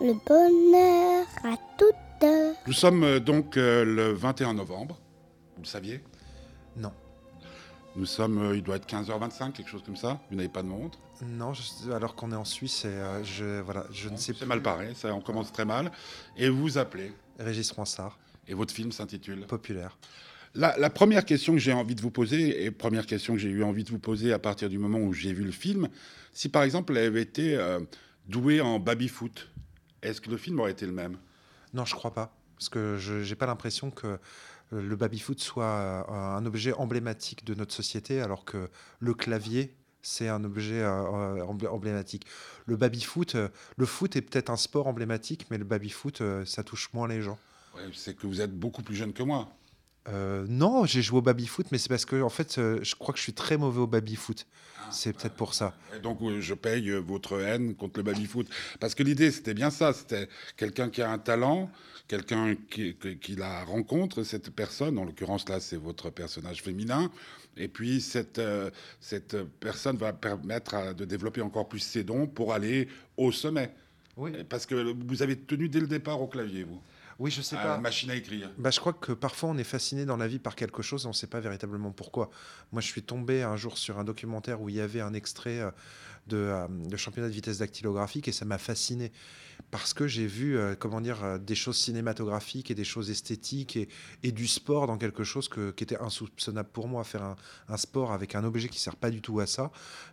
le bonheur à toute heure. Nous sommes euh, donc euh, le 21 novembre, vous le saviez? Non. Nous sommes, euh, il doit être 15h25, quelque chose comme ça. Vous n'avez pas de montre Non, je- alors qu'on est en Suisse et euh, je, voilà, je ne sais C'est plus. mal paré, ça, on commence très mal. Et vous vous appelez, Régis Ronsard, et votre film s'intitule populaire. La, la première question que j'ai envie de vous poser, et première question que j'ai eu envie de vous poser à partir du moment où j'ai vu le film, si par exemple elle avait été euh, douée en baby-foot, est-ce que le film aurait été le même? Non, je crois pas. Parce que je n'ai pas l'impression que euh, le baby-foot soit euh, un objet emblématique de notre société, alors que le clavier, c'est un objet euh, emblé- emblématique. Le baby-foot, euh, le foot est peut-être un sport emblématique, mais le baby-foot, euh, ça touche moins les gens. Ouais, C'est que vous êtes beaucoup plus jeune que moi. Euh, non, j'ai joué au baby-foot, mais c'est parce que, en fait, euh, je crois que je suis très mauvais au baby-foot. C'est peut-être pour ça. Donc euh, je paye votre haine contre le baby-foot. Parce que l'idée, c'était bien ça. C'était quelqu'un qui a un talent, quelqu'un qui, qui- qui la rencontre, cette personne, en l'occurrence là, c'est votre personnage féminin. Et puis cette, cette personne va permettre à- de développer encore plus ses dons pour aller au sommet. Oui, Parce que vous avez tenu dès le départ au clavier, vous, oui je sais à pas. la machine à écrire. Bah, je crois que parfois on est fasciné dans la vie par quelque chose, on ne sait pas véritablement pourquoi. Moi, je suis tombé un jour sur un documentaire où il y avait un extrait euh, de, euh, de championnat de vitesse dactylographique et ça m'a fasciné parce que j'ai vu, euh, comment dire, euh, des choses cinématographiques et des choses esthétiques et, et du sport dans quelque chose que- qui était insoupçonnable pour moi. Faire un, sport avec un objet qui sert pas du tout à ça,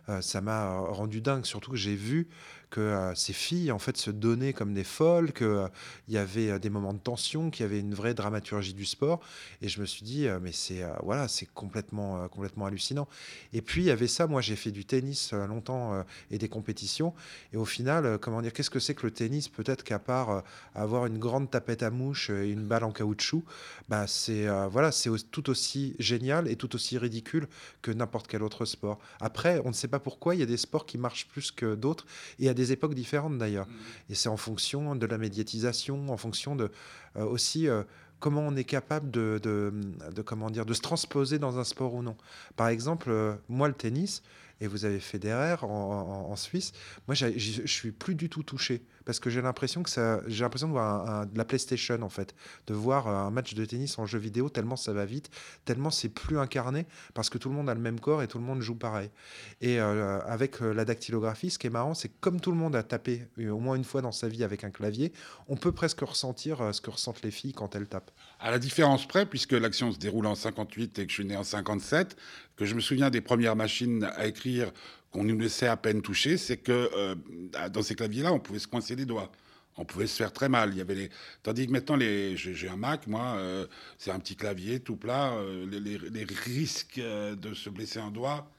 euh, ça m'a rendu dingue. Surtout que j'ai vu que ces filles en fait se donnaient comme des folles, que il y avait des moments de tension, qu'il y avait une vraie dramaturgie du sport. Et je me suis dit, mais c'est voilà, c'est complètement, complètement hallucinant. Et puis il y avait ça. Moi, j'ai fait du tennis longtemps et des compétitions. Et au final, euh, comment dire, qu'est-ce que c'est que le tennis Peut-être qu'à part euh, avoir une grande tapette à mouche et une balle en caoutchouc, bah c'est euh, voilà, c'est tout aussi génial et tout aussi ridicule que n'importe quel autre sport. Après, on ne sait pas pourquoi il y a des sports qui marchent plus que d'autres et à des époques différentes d'ailleurs. Et c'est en fonction de la médiatisation, en fonction de euh, aussi euh, comment on est capable de, de, de, comment dire, de se transposer dans un sport ou non. Par exemple, euh, moi, le tennis, et vous avez Federer en, en- en Suisse, moi, je suis plus du tout touché parce que j'ai l'impression que ça, j'ai l'impression de voir de la PlayStation en fait, de voir euh, un match de tennis en jeu vidéo tellement ça va vite, tellement c'est plus incarné parce que tout le monde a le même corps et tout le monde joue pareil. Et euh, avec euh, la dactylographie, ce qui est marrant, c'est que comme tout le monde a tapé au moins une fois dans sa vie avec un clavier, on peut presque ressentir ce que ressentent les filles quand elles tapent. À la différence près, puisque l'action se déroule en 58 et que je suis né en 57, que je me souviens des premières machines à écrire qu'on nous laissait à peine toucher, c'est que euh, dans ces claviers-là, on pouvait se coincer les doigts. On pouvait se faire très mal. Il y avait les... Tandis que maintenant, les... j'ai un Mac, moi, euh, c'est un petit clavier tout plat. euh, les, risques de se blesser un doigt.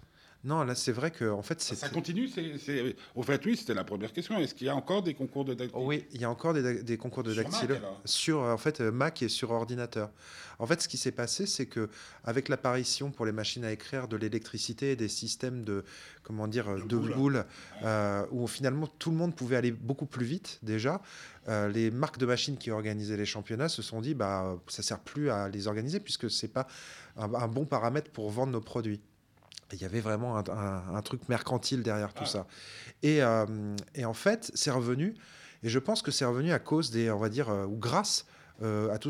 Non, là c'est vrai que en fait c'est Ça continue c'est, Au fait, oui, c'était la première question. Est-ce qu'il y a encore des concours de dactylo Oui, il y a encore des, concours de dactylo sur en fait euh, Mac et sur ordinateur. En fait, ce qui s'est passé, c'est que avec l'apparition pour les machines à écrire de l'électricité et des systèmes de comment dire De de boules. boules, euh, où finalement tout le monde pouvait aller beaucoup plus vite déjà, euh, les marques de machines qui organisaient les championnats se sont dit bah ça sert plus à les organiser puisque c'est pas un, un bon paramètre pour vendre nos produits. Il y avait vraiment un, un- un truc mercantile derrière tout Ah. ça. Et, euh, et en fait, c'est revenu. Et je pense que c'est revenu à cause des, on va dire, euh, ou grâce euh, à tout,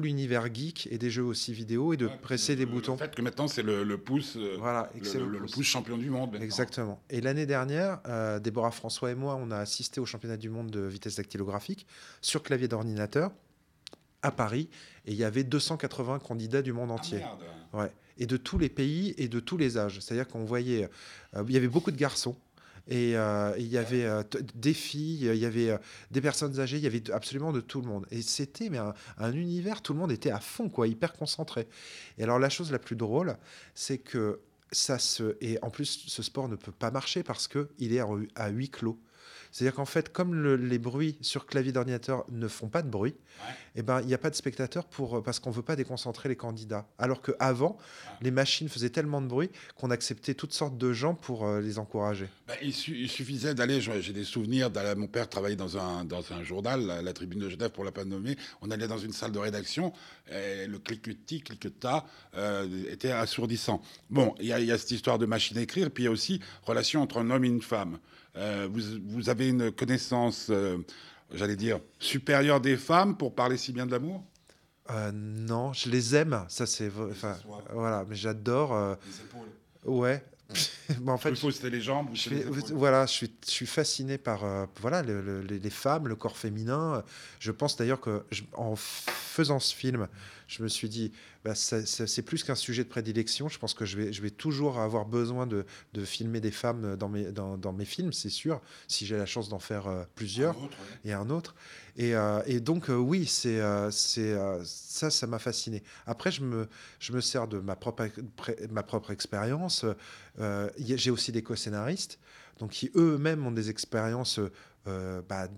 l'univers geek et des jeux aussi vidéo et de presser le- des le boutons. fait que maintenant, c'est le, le pouce. Voilà, le, le- le pouce champion du monde. maintenant. Exactement. Et l'année dernière, euh, Déborah François et moi, on a assisté au championnat du monde de vitesse dactylographique sur clavier d'ordinateur à Paris. Et il y avait 280 candidats du monde Ah, entier. merde. Ouais. Et de tous les pays et de tous les âges. C'est-à-dire qu'on voyait, euh, il y avait beaucoup de garçons. Et euh, il y avait euh, des filles, il y avait des personnes âgées, il y avait absolument de tout le monde. Et c'était mais un, un univers, tout le monde était à fond, quoi, hyper concentré. Et alors la chose la plus drôle, c'est que ça se et en plus ce sport ne peut pas marcher parce que il est à à huis clos. C'est-à-dire qu'en fait, comme le- les bruits sur clavier d'ordinateur ne font pas de bruit, Ouais. eh ben, il n'y a pas de spectateurs pour, parce qu'on ne veut pas déconcentrer les candidats. Alors qu'avant, les machines faisaient tellement de bruit qu'on acceptait toutes sortes de gens pour euh, les encourager. Bah, il, su- il suffisait d'aller, j'ai des souvenirs, mon père travaillait dans un, dans un journal, la, la Tribune de Genève pour la pas nommer. On allait dans une salle de rédaction, et le cliquetis, cliquetas euh, était assourdissant. Bon, il y, a- il y a cette histoire de machine à écrire, puis il y a aussi relation entre un homme et une femme. Euh, vous, vous avez une connaissance euh, j'allais dire, supérieur des femmes pour parler si bien de l'amour? Euh, non, je les aime. Ça, c'est. voilà, mais j'adore. Les épaules. ouais. Mais en fait, c'était les jambes Je les voilà, je suis, je suis fasciné par euh, voilà, le- le- les, femmes, le corps féminin. Je pense d'ailleurs que je- en f- faisant ce film, je me suis dit, bah, c'est plus qu'un sujet de prédilection. Je pense que je vais, je vais toujours avoir besoin de, de filmer des femmes dans mes, dans, dans mes films, c'est sûr, si j'ai la chance d'en faire euh, plusieurs Un autre, ouais. et un autre. Et, euh, et donc, euh, oui, c'est, c'est, ça, ça m'a fasciné. Après, je me, je me sers de ma propre, ma propre expérience. J'ai aussi des co-scénaristes, donc qui eux-mêmes ont des expériences euh, bah,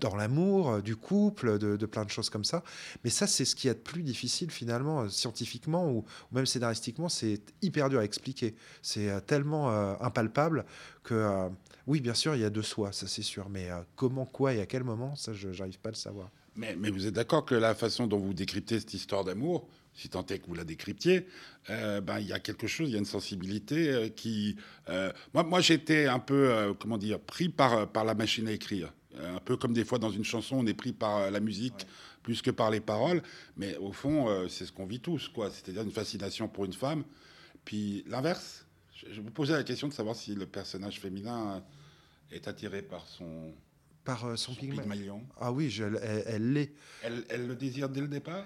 dans l'amour, euh, du couple, de, plein de choses comme ça. Mais ça, c'est ce qui est de plus difficile finalement, euh, scientifiquement ou, même scénaristiquement, c'est hyper dur à expliquer. C'est tellement impalpable que, oui, bien sûr, il y a de soi, ça c'est sûr, mais comment, quoi et à quel moment, ça, je n'arrive pas à le savoir. Mais vous êtes d'accord que la façon dont vous décryptez cette histoire d'amour, si tant est que vous la décryptiez, euh, ben, il y a quelque chose, il y a une sensibilité euh, qui... euh, moi, moi j'étais un peu, euh, comment dire, pris par, par la machine à écrire. Un peu comme des fois dans une chanson, on est pris par la musique plus que par les paroles. Mais au fond, c'est ce qu'on vit tous, quoi. C'est-à-dire une fascination pour une femme. Puis l'inverse, je, je vous posais la question de savoir si le personnage féminin est attiré par son, Par son, son pygmalion. Ah oui, je- elle- l'est. Elle, elle le désire dès le départ?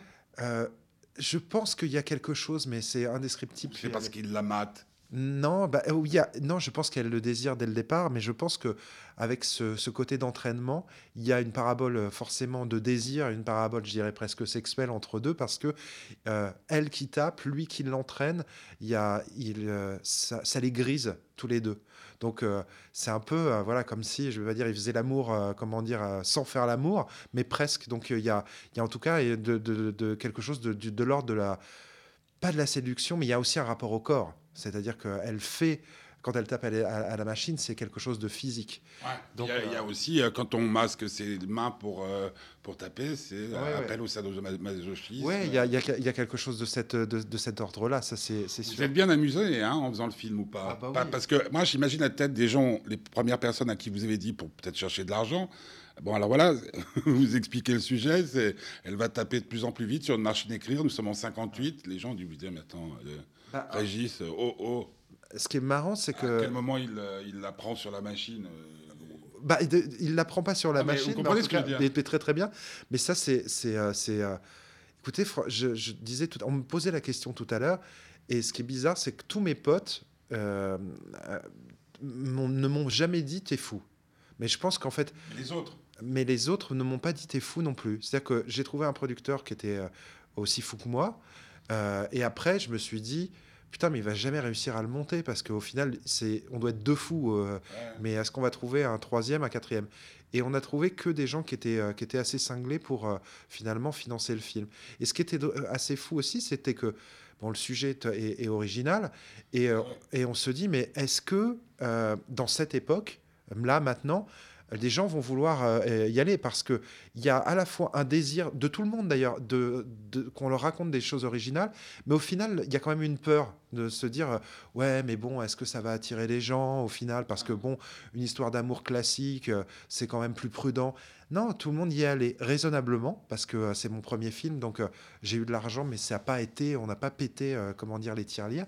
Je pense qu'il y a quelque chose, mais c'est indescriptible. C'est parce qu'il la mate. Non, bah, euh, il y a, non, je pense qu'elle le désire dès le départ, mais je pense que avec ce, côté d'entraînement, il y a une parabole euh, forcément de désir, une parabole, je dirais presque sexuelle entre deux, parce que euh, elle qui tape, lui qui l'entraîne, il y a, il, ça, les grise tous les deux. Donc c'est un peu, voilà, comme si, je vais pas dire, ils faisaient l'amour, comment dire, sans faire l'amour, mais presque. Donc il y, a, y a en tout cas de, quelque chose de, de l'ordre de la, pas de la séduction, mais il y a aussi un rapport au corps. C'est-à-dire qu'elle fait, quand elle tape à la, machine, c'est quelque chose de physique. Donc, il, y a, il y a euh, aussi, euh, quand on masque ses mains pour, euh, pour taper, c'est Ouais, un ouais. appel au sadomasochisme. Oui, il y a, il y a- il y a quelque chose de, cette, de, de cet ordre-là, ça c'est c'est Vous êtes bien amusé hein, en faisant le film ou pas, Ah bah Pas- oui. Parce que moi, j'imagine la tête des gens, les premières personnes à qui vous avez dit pour peut-être chercher de l'argent. Bon, alors voilà, vous expliquez le sujet. c'est Elle va taper de plus en plus vite sur une machine à écrire. Nous sommes en 58. Les gens dire, mais attends, euh, Bah, Régis, oh, oh. ce qui est marrant, c'est À que quel moment il, euh, il la prend sur la machine euh, bah, il ne la prend pas sur la Ah, mais machine, vous mais comprenez en ce je veux dire. mais- mais très très bien. Mais ça, c'est, c'est, euh, c'est, écoutez, je, je disais tout, on me posait la question tout à l'heure, et ce qui est bizarre, c'est que tous mes potes euh, ne m'ont jamais dit t'es fou. Mais je pense qu'en fait, Les autres. mais les autres ne m'ont pas dit t'es fou non plus. C'est-à-dire que j'ai trouvé un producteur qui était aussi fou que moi. Euh, et après, je me suis dit, putain, mais il va jamais réussir à le monter parce qu'au final, c'est, on doit être deux fous. euh, Ouais. mais est-ce qu'on va trouver un troisième, un quatrième? Et on a trouvé que des gens qui étaient, euh, qui étaient assez cinglés pour euh, finalement financer le film. Et ce qui était assez fou aussi, c'était que bon, le sujet est, original et, et on se dit, mais est-ce que dans cette époque, là maintenant, des gens vont vouloir euh, y aller parce que il y a à la fois un désir de tout le monde d'ailleurs de, qu'on leur raconte des choses originales, mais au final il y a quand même une peur de se dire euh, ouais mais bon est-ce que ça va attirer les gens au final? Parce que bon une histoire d'amour classique euh, c'est quand même plus prudent. Non, tout le monde y est allé raisonnablement parce que c'est mon premier film donc j'ai eu de l'argent mais ça n'a pas été on n'a pas pété comment dire les tirelires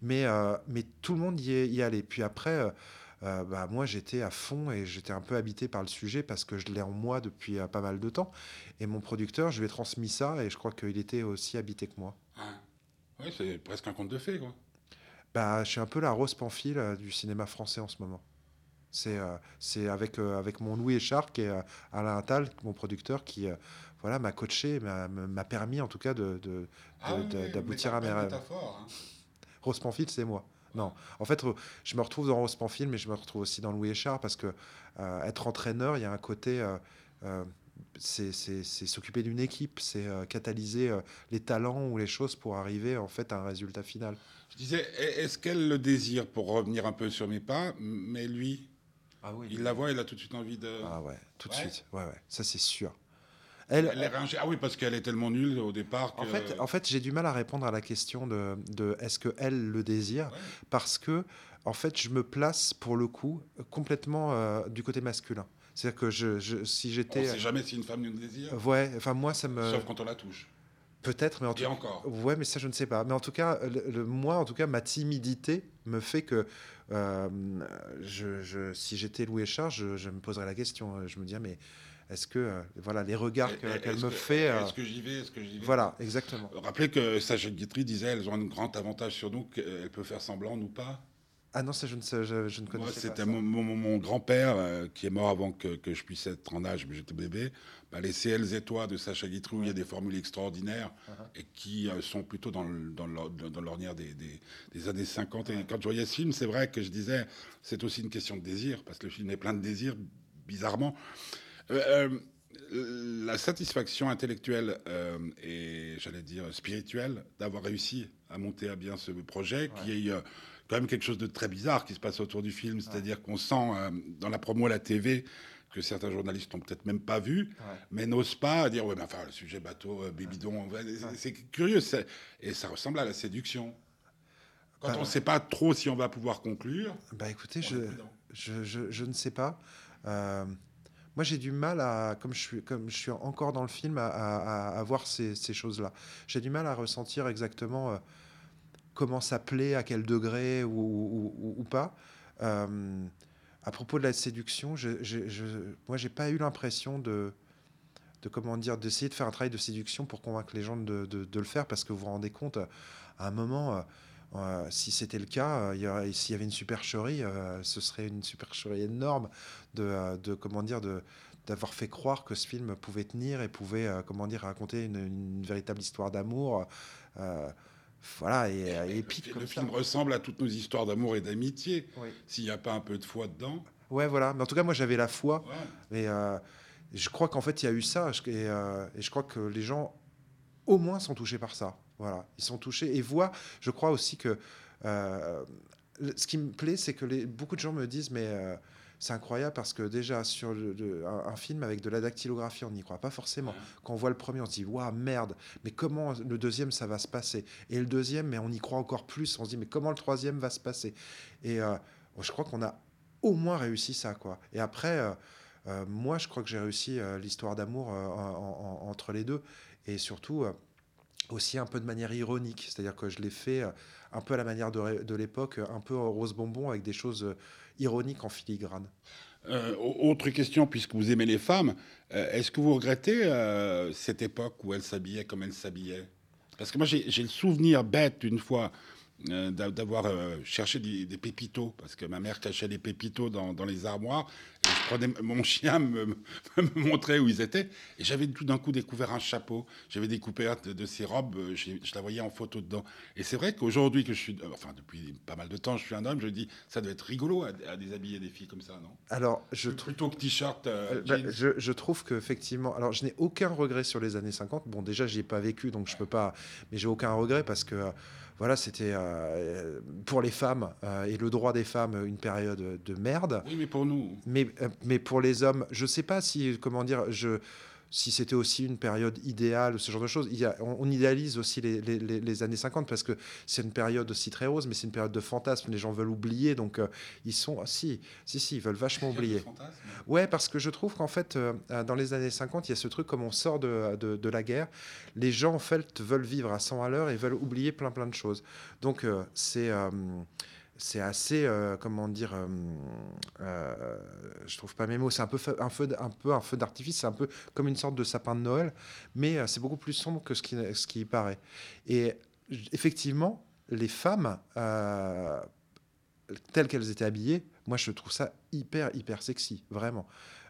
mais mais tout le monde y est, y est allé. Puis après euh, bah, moi j'étais à fond et j'étais un peu habité par le sujet parce que je l'ai en moi depuis euh, pas mal de temps. Et mon producteur, je lui ai transmis ça et je crois qu'il était aussi habité que moi. Ouais. Ouais, c'est presque un conte de fées, quoi. Bah, je suis un peu la Rose Pamphile euh, du cinéma français en ce moment. C'est euh, c'est avec, euh, avec mon Louis Écharpe et euh, Alain Attal, mon producteur, qui voilà, m'a coaché, m'a permis en tout cas de, de- Ah de- oui, oui, d'aboutir mais à mes rêves. hein. Rose Pamphile, c'est moi. Non, en fait, je me retrouve dans Rose Pamphile, mais je me retrouve aussi dans Louis Échard parce que euh, être entraîneur, il y a un côté, euh, euh, c'est s'occuper d'une équipe, c'est catalyser les talents ou les choses pour arriver en fait à un résultat final. Je disais, est- est-ce qu'elle le désire pour revenir un peu sur mes pas Mais lui, Ah oui. il la voit, il a tout de suite envie de. Ah ouais, tout de Ouais. suite. Ouais, ouais, ça c'est sûr. Elle, Elle est. Ah oui, parce qu'elle est tellement nulle au départ. En que- fait, en fait j'ai du mal à répondre à la question de, de est-ce qu'elle le désire? Parce que, en fait, je me place pour le coup complètement euh, du côté masculin. C'est-à-dire que je, je- si On j'étais. sait jamais si une femme nous désire, Ouais, enfin moi ça me. sauf quand on la touche. Peut-être, mais en tout Et encore. Ouais, mais ça, je ne sais pas. Mais en tout cas, le, le- moi, en tout cas, ma timidité me fait que euh, je, je- si j'étais Louis Charles, je, je me poserais la question. Je me dirais, mais est-ce que, euh, voilà, les regards que- Est-ce qu'elle que- me fait. euh, Est-ce que j'y vais Est-ce que j'y vais? voilà, exactement. Rappelez que Sacha Guitry disait elles ont un grand avantage sur nous, qu'elles peuvent faire semblant, nous pas? Ah non, ça, je ne, sais, je, je ne Moi, connaissais pas. c'était mon, mon- mon grand-père euh, qui est mort avant que, que je puisse être en âge, mais j'étais bébé. Bah, les CL et toi de Sacha Guitry, où il y a des formules extraordinaires Uh-huh. et qui euh, sont plutôt dans, dans l'or- dans l'ornière des, des- des années 50. Et quand je voyais ce film, c'est vrai que je disais, c'est aussi une question de désir, parce que le film est plein de désirs, bizarrement. Euh, euh, la satisfaction intellectuelle euh, et, j'allais dire, spirituelle d'avoir réussi à monter à bien ce projet, qui est quand même quelque chose de très bizarre qui se passe autour du film, c'est-à-dire qu'on sent dans la promo à la TV que certains journalistes n'ont peut-être même pas vu, Ouais. mais n'osent pas dire ouais mais enfin le sujet bateau, bébidon, ouais, c'est- curieux et ça ressemble à la séduction. Quand Bah, on ne sait pas trop si on va pouvoir conclure, Bah écoutez, je, je, je, je ne sais pas. Euh, moi, j'ai du mal à, comme je suis, comme je suis encore dans le film, à, voir ces, choses-là. J'ai du mal à ressentir exactement euh, comment ça plaît, à quel degré ou, pas. Euh, à propos de la séduction, je, je, je, moi, j'ai pas eu l'impression de, de comment dire, d'essayer de faire un travail de séduction pour convaincre les gens de le faire, parce que vous vous rendez compte, à un moment. euh, euh, si c'était le cas, euh, s'il y avait une supercherie, euh, ce serait une supercherie énorme de, de comment dire, de d'avoir fait croire que ce film pouvait tenir et pouvait, comment dire, raconter une, une véritable histoire d'amour, voilà, et, épique comme le ça. film ressemble à toutes nos histoires d'amour et d'amitié. Oui. S'il n'y a pas un peu de foi dedans, Ouais, voilà. Mais en tout cas, moi, j'avais la foi. ouais. Et je crois qu'en fait, il y a eu ça. et je crois que les gens, au moins, sont touchés par ça. Voilà. Ils sont touchés et voient. Je crois aussi que. euh, ce qui me plaît, c'est que les, beaucoup de gens me disent Mais euh, c'est incroyable parce que déjà, sur le- le- un, un film avec de la dactylographie, on n'y croit pas forcément. Quand on voit le premier, on se dit Waouh, merde, mais comment le deuxième, ça va se passer? Et le deuxième, mais on y croit encore plus. On se dit Mais comment le troisième va se passer? Et euh, je crois qu'on a au moins réussi ça, quoi. Et après. euh, euh, moi, je crois que j'ai réussi l'histoire d'amour en- en- entre les deux. Et surtout, aussi un peu de manière ironique. C'est-à-dire que je l'ai fait euh, un peu à la manière de, l'époque, un peu rose bonbon, avec des choses euh, ironiques en filigrane. Euh, au- autre question, puisque vous aimez les femmes, euh, est-ce que vous regrettez euh, cette époque où elles s'habillaient comme elles s'habillaient? Parce que moi, j'ai le souvenir bête une fois euh, d'a- d'avoir euh, cherché des, des pépitos, parce que ma mère cachait des pépitos dans, dans les armoires. Et je prenais mon chien me, me- me montrait où ils étaient, et j'avais tout d'un coup découvert un chapeau. J'avais découvert de, de ces robes, euh, je la voyais en photo dedans. Et c'est vrai qu'aujourd'hui que je suis, euh, enfin depuis pas mal de temps, je suis un homme, je dis ça doit être rigolo à, à déshabiller des filles comme ça, non? Alors, je trouve. Plutôt que t-shirt. euh, Euh, bah, je, je trouve qu'effectivement, alors je n'ai aucun regret sur les années 50. Bon, déjà, j'y ai pas vécu, donc je peux pas, mais j'ai aucun regret parce que euh, voilà, c'était euh, pour les femmes euh, et le droit des femmes une période de merde. Oui, mais pour nous. Mais, euh, mais pour les hommes, je sais pas si, comment dire, je, si c'était aussi une période idéale ou ce genre de choses. Il y a, on, on idéalise aussi les, les- les- les années 50 parce que c'est une période aussi très rose, mais c'est une période de fantasme. Les gens veulent oublier, donc euh, ils sont. ah, si, si, si, ils veulent vachement oublier. Ouais, parce que je trouve qu'en fait, euh, euh, dans les années 50, il y a ce truc, comme on sort de, de, de la guerre, les gens, en fait, veulent vivre à 100 à l'heure et veulent oublier plein, plein de choses. Donc, euh, c'est. C'est assez, euh, comment dire, euh, euh, je trouve pas mes mots, c'est un peu, un feu, un peu un feu d'artifice, c'est un peu comme une sorte de sapin de Noël, mais c'est beaucoup plus sombre que ce qui, ce qui y paraît. Et effectivement, les femmes, telles qu'elles étaient habillées, moi je trouve ça hyper, hyper sexy, vraiment,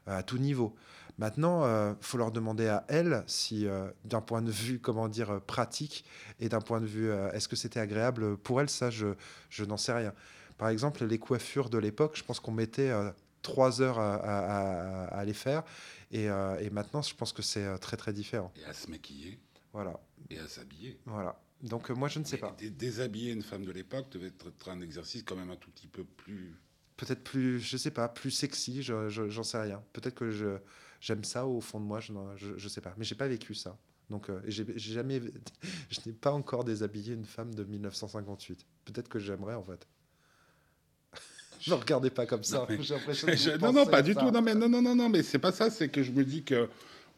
à tout niveau. Maintenant, il faut leur demander à elles si, euh, d'un point de vue, comment dire, euh, pratique, et d'un point de vue, euh, est-ce que c'était agréable pour elles, ça, je, je n'en sais rien. Par exemple, les coiffures de l'époque, je pense qu'on mettait euh, trois heures à, à- à- à les faire, et, euh, et maintenant, je pense que c'est euh, très, très différent. Et à se maquiller Voilà, et à s'habiller. voilà. Donc, euh, moi, je ne sais Mais pas. dé- Déshabiller une femme de l'époque devait être un exercice quand même un tout petit peu plus. Peut-être plus, je sais pas, plus sexy, je, je- j'en sais rien. Peut-être que je, j'aime ça au fond de moi, je, je, je sais pas. Mais j'ai pas vécu ça. Donc, euh, et j'ai, jamais, je n'ai pas encore déshabillé une femme de 1958. Peut-être que j'aimerais en fait. Ne regardez pas comme ça. Je- non, non, pas du ça. tout. Non, mais non, non, non, non, mais c'est pas ça. C'est que je me dis que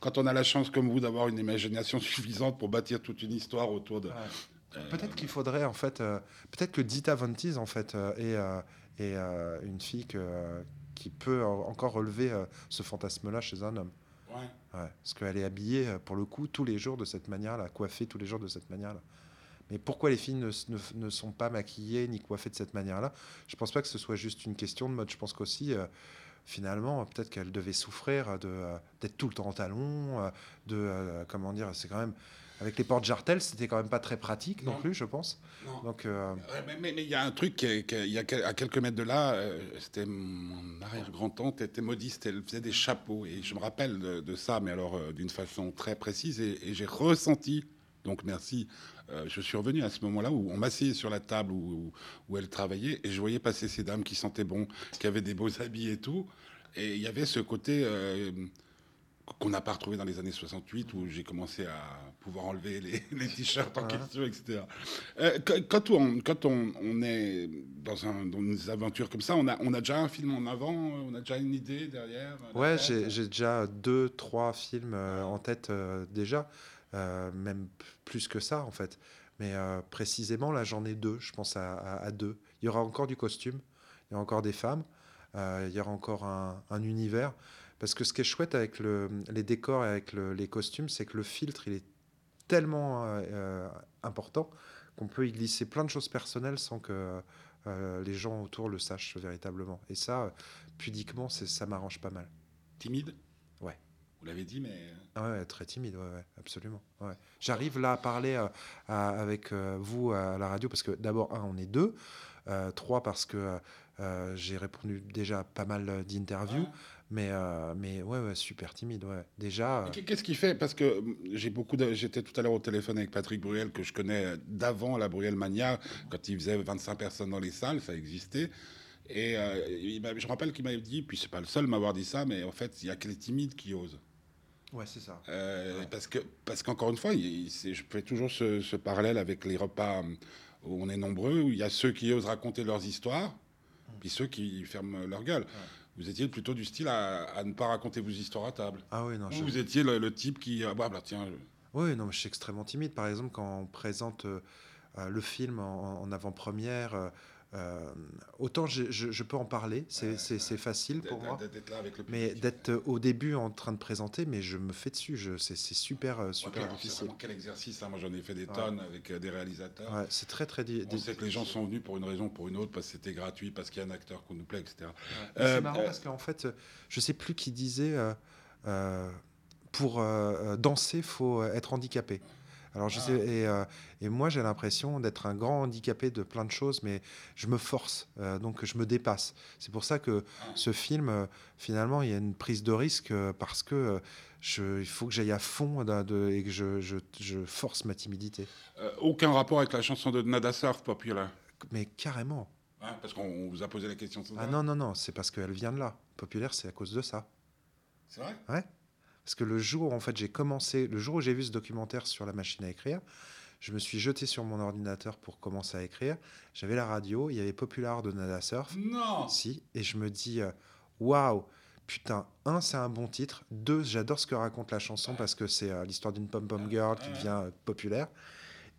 quand on a la chance comme vous d'avoir une imagination suffisante pour bâtir toute une histoire autour de. Ouais. euh, Peut-être qu'il faudrait en fait, euh, peut-être que Dita Von Teese en fait euh, est, euh, une fille que, qui peut en- encore relever euh, ce fantasme-là chez un homme. ouais. Ouais, parce qu'elle est habillée euh, pour le coup tous les jours de cette manière-là, coiffée tous les jours de cette manière-là. Mais pourquoi les filles ne, ne ne sont pas maquillées ni coiffées de cette manière-là? Je pense pas que ce soit juste une question de mode. Je pense qu'aussi, euh, finalement, peut-être qu'elle devait souffrir de euh, d'être tout le temps en talons, euh, de comment dire, c'est quand même avec les portes jartelles, c'était quand même pas très pratique non, Non. plus, je pense. Non. Donc euh, mais- il y a un truc qui est- qui est- il y a à quelques mètres de là, euh, c'était mon arrière-grand-tante, elle était modiste, elle faisait des chapeaux et je me rappelle de, de ça, mais alors euh, d'une façon très précise et, et j'ai ressenti. Donc merci. euh, je suis revenu à ce moment-là où on m'asseyait sur la table où, où, où elle travaillait et je voyais passer ces dames qui sentaient bon, qui avaient des beaux habits et tout. Et il y avait ce côté qu'on n'a pas retrouvé dans les années 68 où j'ai commencé à pouvoir enlever les, les t-shirts en Ouais. question, etc. Euh, quand- on, quand on, on est dans, un, dans une aventure comme ça, on a, on a déjà un film en avant, euh, on a déjà une idée derrière. euh, Ouais, j'ai déjà deux, trois films euh, en tête euh, déjà, même plus que ça en fait. Mais précisément, là, j'en ai deux, je pense à, à- à deux. Il y aura encore du costume, il y aura encore des femmes, il y aura encore un, un univers. Parce que ce qui est chouette avec le- les décors et avec le- les costumes, c'est que le filtre, il est tellement euh, euh, important qu'on peut y glisser plein de choses personnelles sans que euh, les gens autour le sachent véritablement. Et ça, pudiquement, ça m'arrange pas mal. Timide? Ouais. Vous l'avez dit, mais. Ah ouais, très timide, ouais, ouais, absolument. ouais. J'arrive là à parler euh, à- avec euh, vous à la radio parce que d'abord, un, on est deux. Euh, trois, parce que j'ai répondu déjà à pas mal d'interviews. Mais, euh, mais ouais, ouais, super timide, ouais. Déjà, euh, Qu'est-ce qui fait Parce que hum, j'ai beaucoup. de- J'étais tout à l'heure au téléphone avec Patrick Bruel, que je connais d'avant la Bruel Mania, quand il faisait 25 personnes dans les salles, ça existait. Et euh, il je me rappelle qu'il m'avait dit, puis c'est pas le seul à m'avoir dit ça, mais en fait, il y a que les timides qui osent. ouais, c'est ça. Euh, Ouais. Parce que, parce qu'encore une fois, il- il- c'est- je fais toujours ce, ce parallèle avec les repas où on est nombreux, où il y a ceux qui osent raconter leurs histoires, puis ceux qui ferment leur gueule. Vous étiez plutôt du style à, à ne pas raconter vos histoires à table. Ah oui, non, Ou je... vous étiez le, le type qui, ah bah, bah, tiens, je- Oui, non, mais je suis extrêmement timide. Par exemple, quand on présente euh, euh, le film en, en avant-première, euh, autant je, je- je peux en parler, c'est Ouais, facile pour moi. d'être là avec le Mais d'être au début en train de présenter, mais je me fais dessus. C'est super, euh, Ouais, super c'est difficile. quel exercice, hein. moi j'en ai fait des Ouais. tonnes avec euh, des réalisateurs. Ouais, c'est très très di- On sait que les gens sont venus pour une raison ou pour une autre, parce que c'était gratuit, parce qu'il y a un acteur qu'on nous plaît, etc. Ouais. Euh, c'est marrant euh, parce qu'en fait, je sais plus qui disait euh, euh, pour danser, faut être handicapé. Alors je Ah. sais et, euh, et moi j'ai l'impression d'être un grand handicapé de plein de choses, mais je me force, euh, donc je me dépasse. C'est pour ça que Ah. ce film, euh, finalement, il y a une prise de risque parce que je, il faut que j'aille à fond de- et que je, je- je force ma timidité. Aucun rapport avec la chanson de Nada Surf, Populaire. Mais carrément. Hein, parce qu'on on vous a posé la question Ah non non non, c'est parce qu'elle vient de là. Populaire, c'est à cause de ça. C'est vrai? Parce que le jour, en fait, j'ai commencé, le jour où j'ai vu ce documentaire sur la machine à écrire, je me suis jeté sur mon ordinateur pour commencer à écrire. J'avais la radio, il y avait Popular de Nada Surf. Non Si, et je me dis, euh, waouh, putain, un, c'est un bon titre. Deux, j'adore ce que raconte la chanson parce que c'est euh, l'histoire d'une pom-pom girl qui devient euh, populaire.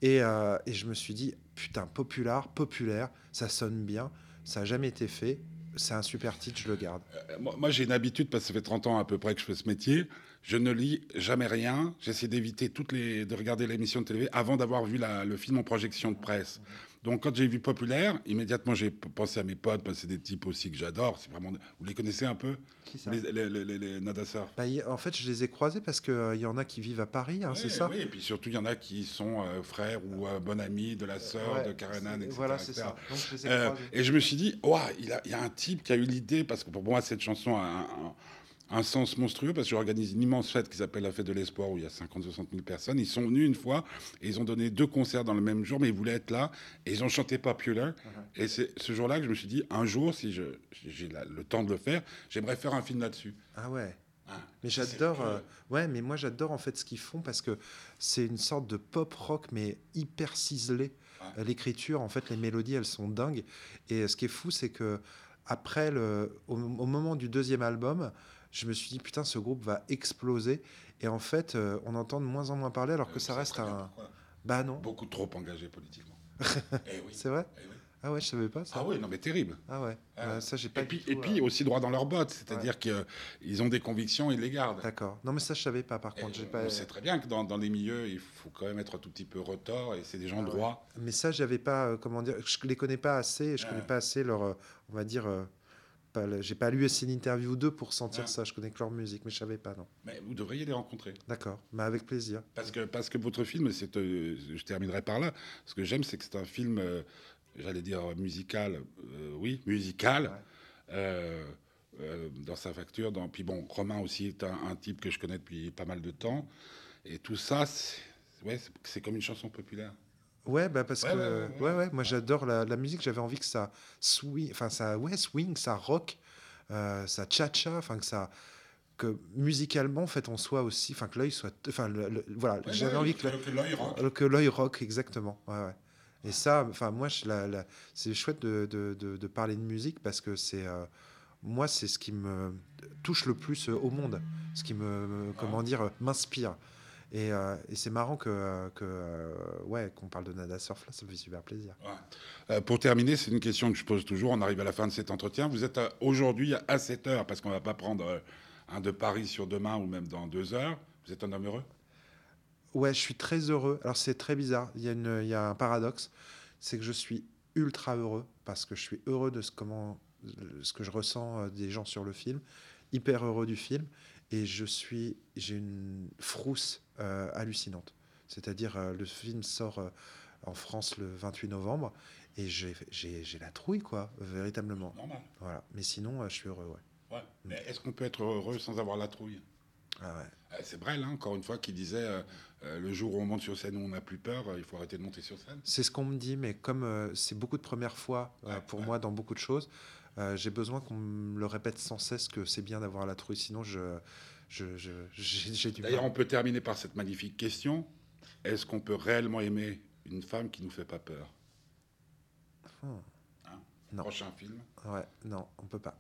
Et, euh, et je me suis dit, putain, populaire, populaire, ça sonne bien, ça n'a jamais été fait. C'est un super titre, je le garde. Euh, Moi, moi, j'ai une habitude, parce que ça fait 30 ans à peu près que je fais ce métier. Je ne lis jamais rien. J'essaie d'éviter de regarder l'émission de télé avant d'avoir vu le film en projection de presse. Donc, quand j'ai vu Populaire, immédiatement, j'ai pensé à mes potes, parce que c'est des types aussi que j'adore. C'est vraiment... Vous les connaissez un peu? Qui les, les, les, Bah, en fait, je les ai croisés parce qu'il y en a qui vivent à Paris, hein, c'est ça? Oui, et puis surtout, il y en a qui sont euh, frères ou euh, bon amis de la sœur Ouais, de Karen Anne, c'est- etc. Voilà, c'est ça. Donc, je les ai Euh, et je me suis dit, Ouah, il, y a un type qui a eu l'idée, parce que pour moi, cette chanson a un, un- un sens monstrueux, parce que j'organise une immense fête qui s'appelle la Fête de l'Espoir, où il y a 50-60 000 personnes. Ils sont venus une fois, et ils ont donné deux concerts dans le même jour, mais ils voulaient être là, et ils ont chanté Popular. Uh-huh. Et c'est ce jour-là que je me suis dit, un jour, si je- j'ai le temps de le faire, j'aimerais faire un film là-dessus. Ah ouais. Hein, Mais j'adore. euh, ouais, mais moi j'adore en fait ce qu'ils font parce que c'est une sorte de pop rock mais hyper ciselé. Ouais. Euh, L'écriture, en fait, les mélodies, elles sont dingues. Et euh, ce qui est fou, c'est que après, le, au, au moment du deuxième album, je me suis dit, putain, ce groupe va exploser. Et en fait, euh, on entend de moins en moins parler alors Euh, que ça reste un. Bah non, Beaucoup trop engagé politiquement. Eh oui. c'est vrai Eh oui. Ah ouais, je savais pas ça. Ah oui, non mais terrible. Ah ouais, Ah. Ouais, ça j'ai pas Et puis, tout, et puis euh, aussi droit dans leurs bottes, c'est-à-dire qu'ils ont des convictions, ils les gardent. D'accord. Non mais ça je savais pas par contre. j'ai on pas... sait très bien que dans, dans les milieux, il faut quand même être un tout petit peu retors et c'est des gens Ah ouais. droits. Mais ça j'avais pas, euh, comment dire, je les connais pas assez, je Ouais. connais pas assez leur, on va dire, j'ai pas lu assez d'interviews d'eux pour sentir Ouais. ça, je connais que leur musique, mais je savais pas non. Mais vous devriez les rencontrer. D'accord, mais avec plaisir. Parce que, parce que votre film, c'est, euh, je terminerai par là. Ce que j'aime, c'est que c'est un film, euh, j'allais dire musical, euh, oui, musical, Ouais. dans sa facture. Dans, puis bon, Romain aussi est un, un type que je connais depuis pas mal de temps. Et tout ça, c'est, ouais, c'est, c'est comme une chanson populaire. Ouais, bah parce Ouais, que ouais, ouais, ouais, moi j'adore la, la musique. J'avais envie que ça swing, enfin ça, ouais, swing, ça rock, euh, ça cha-cha, enfin que ça, que musicalement en fait on soit aussi, enfin que l'œil soit, enfin voilà, j'avais envie que, l'œil rock. que l'œil rock exactement. Ouais, ouais. Et ça, enfin moi, je, la, la- c'est chouette de, de, de, de parler de musique parce que c'est, euh, moi c'est ce qui me touche le plus euh, au monde, ce qui me, me- comment dire, euh, m'inspire. Et, euh, et c'est marrant que, que euh, ouais, qu'on parle de Nada Surf là, ça me fait super plaisir. Ouais. Euh, pour terminer, c'est une question que je pose toujours. On arrive à la fin de cet entretien. Vous êtes aujourd'hui à 7 heures, parce qu'on ne va pas prendre un de Paris sur demain ou même dans deux heures. Vous êtes un homme heureux? Ouais, je suis très heureux. Alors c'est très bizarre. Il y a, une, il y a un paradoxe, c'est que je suis ultra heureux parce que je suis heureux de ce, comment, ce que je ressens des gens sur le film, hyper heureux du film, et je suis, j'ai une frousse euh, hallucinante. C'est-à-dire euh, le film sort euh, en France le 28 novembre et j'ai, la trouille quoi, véritablement. Normal. Voilà. Mais sinon, euh, je suis heureux. Ouais. Ouais. Mais est-ce qu'on peut être heureux sans avoir la trouille? Ah ouais. Euh, C'est Brel, hein, encore une fois, qui disait euh, le jour où on monte sur scène où on n'a plus peur, il faut arrêter de monter sur scène. C'est ce qu'on me dit, mais comme euh, c'est beaucoup de premières fois euh, pour ouais. moi dans beaucoup de choses, euh, j'ai besoin qu'on me le répète sans cesse que c'est bien d'avoir la trouille, sinon je, je, je- j'ai, du D'ailleurs, mal. on peut terminer par cette magnifique question. Est-ce qu'on peut réellement aimer une femme qui nous fait pas peur? Hmm. Hein? Non. Prochain film? Ouais, non, on peut pas.